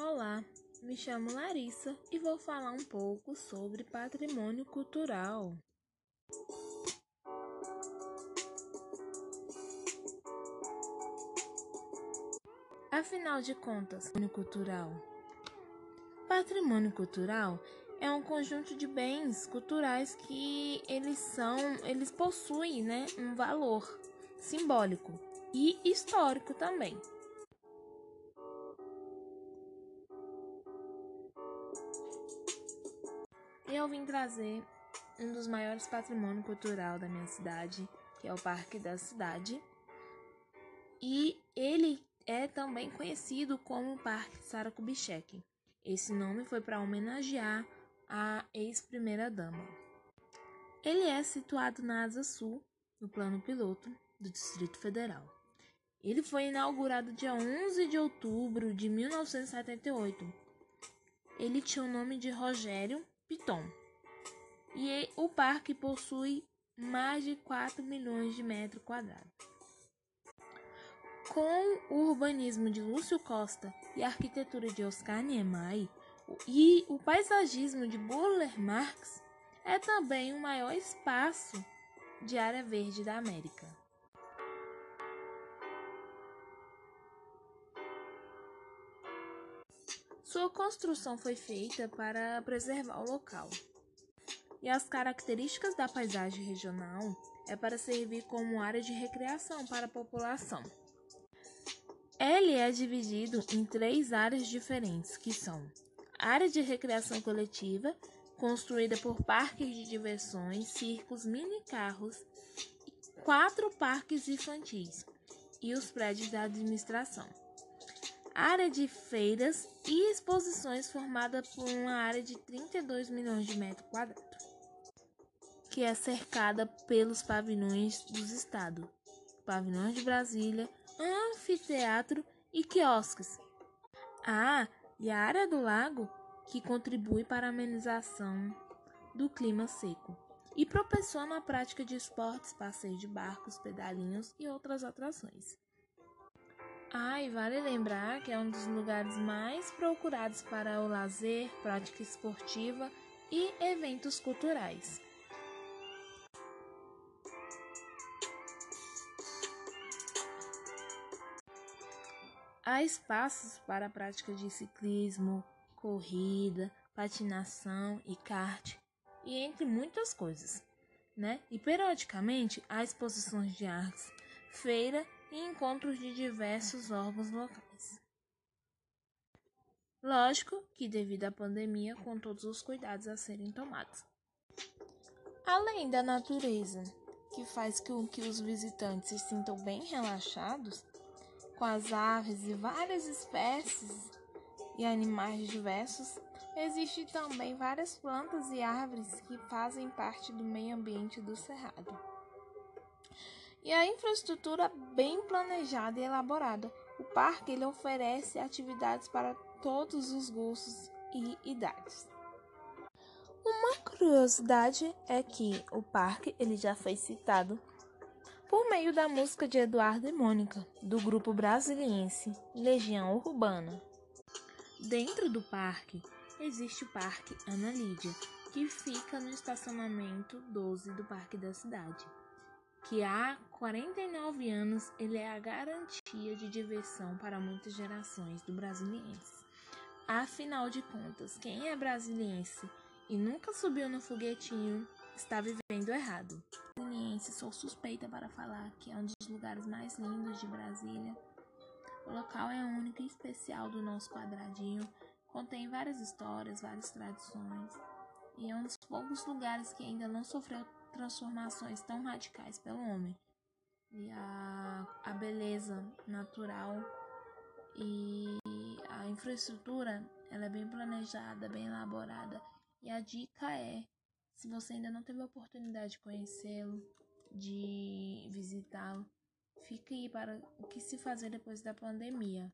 Olá, me chamo Larissa e vou falar um pouco sobre patrimônio cultural. Afinal de contas, patrimônio cultural. Patrimônio cultural é um conjunto de bens culturais que eles são, eles possuem, né, um valor simbólico e histórico também. Eu vim trazer um dos maiores patrimônios cultural da minha cidade, que é o Parque da Cidade. E ele é também conhecido como Parque Sara. Esse nome foi para homenagear a ex-primeira-dama. Ele é situado na Asa Sul, no plano piloto do Distrito Federal. Ele foi inaugurado dia 11 de outubro de 1978. Ele tinha o nome de Rogério Piton. E o parque possui mais de 4 milhões de metros quadrados. Com o urbanismo de Lúcio Costa e a arquitetura de Oscar Niemeyer e o paisagismo de Burle Marx, é também o maior espaço de área verde da América. Sua construção foi feita para preservar o local. E as características da paisagem regional é para servir como área de recreação para a população. Ele é dividido em três áreas diferentes, que são área de recreação coletiva, construída por parques de diversões, circos, mini carros, quatro parques infantis e os prédios da administração área de feiras e exposições formada por uma área de 32 milhões de metros quadrados, que é cercada pelos pavilhões dos estados, pavilhões de Brasília, anfiteatro e quiosques. Ah, e a área do lago que contribui para a amenização do clima seco e proporciona a prática de esportes, passeio de barcos, pedalinhos e outras atrações. Ah, e vale lembrar que é um dos lugares mais procurados para o lazer, prática esportiva e eventos culturais. Há espaços para a prática de ciclismo, corrida, patinação e kart, e entre muitas coisas, né? E periodicamente há exposições de artes, feira e encontros de diversos órgãos locais. Lógico que devido à pandemia, com todos os cuidados a serem tomados. Além da natureza, que faz com que os visitantes se sintam bem relaxados, com as aves e várias espécies e animais diversos, existem também várias plantas e árvores que fazem parte do meio ambiente do cerrado e a infraestrutura bem planejada e elaborada. O parque ele oferece atividades para todos os gostos e idades. Uma curiosidade é que o parque ele já foi citado por meio da música de Eduardo e Mônica, do grupo brasiliense Legião Urbana. Dentro do parque existe o Parque Ana Lídia, que fica no estacionamento 12 do Parque da Cidade que há 49 anos ele é a garantia de diversão para muitas gerações do brasiliense. Afinal de contas, quem é brasiliense e nunca subiu no foguetinho está vivendo errado. Brasiliense, sou suspeita para falar que é um dos lugares mais lindos de Brasília. O local é único e especial do nosso quadradinho, contém várias histórias, várias tradições e é um dos poucos lugares que ainda não sofreu transformações tão radicais pelo homem. E a, a beleza natural e a infraestrutura, ela é bem planejada, bem elaborada. E a dica é, se você ainda não teve a oportunidade de conhecê-lo, de visitá-lo, fique aí para o que se fazer depois da pandemia.